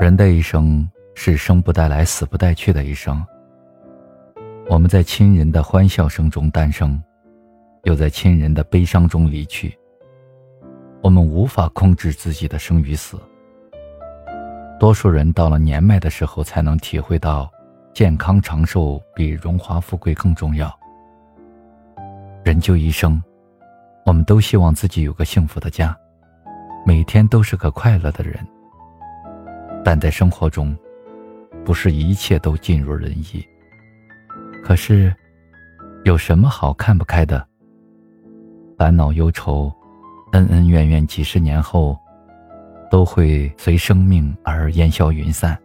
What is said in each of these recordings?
人的一生是生不带来，死不带去的一生。我们在亲人的欢笑声中诞生，又在亲人的悲伤中离去。我们无法控制自己的生与死。多数人到了年迈的时候，才能体会到，健康长寿比荣华富贵更重要。人就一生，我们都希望自己有个幸福的家，每天都是个快乐的人。但在生活中，不是一切都尽如人意。可是，有什么好看不开的？烦恼忧愁，恩恩怨怨，几十年后，都会随生命而烟消云散。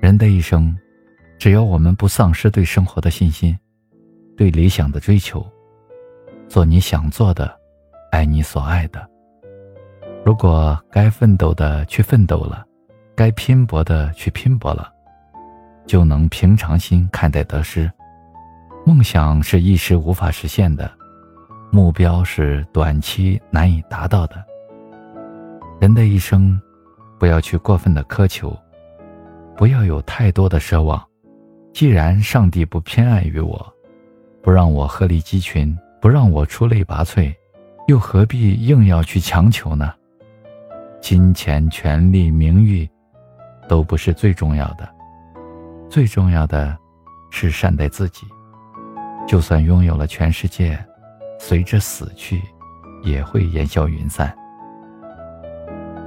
人的一生，只要我们不丧失对生活的信心，对理想的追求，做你想做的，爱你所爱的。如果该奋斗的去奋斗了，该拼搏的去拼搏了，就能平常心看待得失。梦想是一时无法实现的，目标是短期难以达到的。人的一生，不要去过分的苛求，不要有太多的奢望。既然上帝不偏爱于我，不让我鹤立鸡群，不让我出类拔萃，又何必硬要去强求呢？金钱、权力、名誉，都不是最重要的。最重要的，是善待自己。就算拥有了全世界，随着死去，也会烟消云散。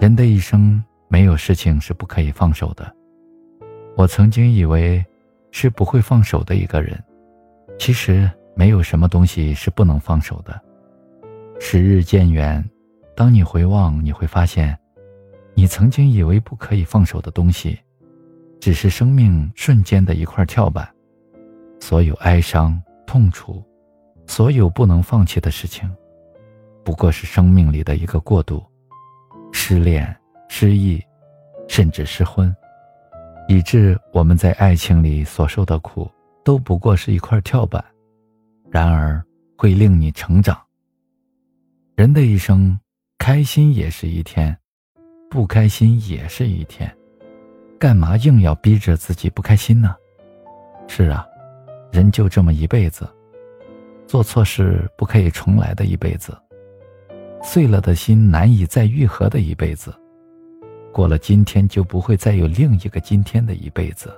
人的一生，没有事情是不可以放手的。我曾经以为，是不会放手的一个人。其实，没有什么东西是不能放手的。时日渐远，当你回望，你会发现。你曾经以为不可以放手的东西，只是生命瞬间的一块跳板。所有哀伤、痛楚，所有不能放弃的事情，不过是生命里的一个过渡。失恋、失忆，甚至失婚，以致我们在爱情里所受的苦，都不过是一块跳板。然而，会令你成长。人的一生，开心也是一天。不开心也是一天，干嘛硬要逼着自己不开心呢？是啊，人就这么一辈子，做错事不可以重来的一辈子，碎了的心难以再愈合的一辈子，过了今天就不会再有另一个今天的一辈子，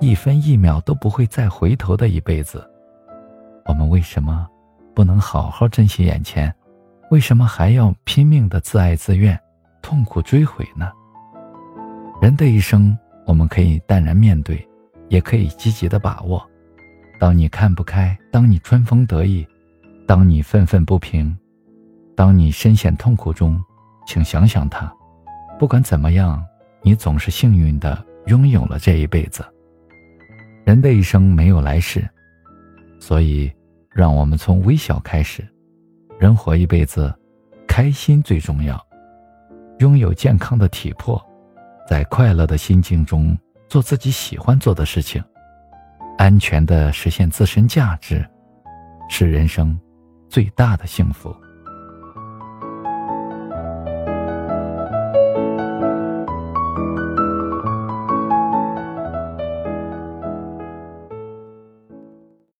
一分一秒都不会再回头的一辈子，我们为什么不能好好珍惜眼前？为什么还要拼命的自爱自怨？痛苦追悔呢？人的一生，我们可以淡然面对，也可以积极的把握。当你看不开，当你春风得意，当你愤愤不平，当你深陷痛苦中，请想想他。不管怎么样，你总是幸运的拥有了这一辈子。人的一生没有来世，所以让我们从微笑开始。人活一辈子，开心最重要。拥有健康的体魄，在快乐的心境中做自己喜欢做的事情，安全的实现自身价值，是人生最大的幸福。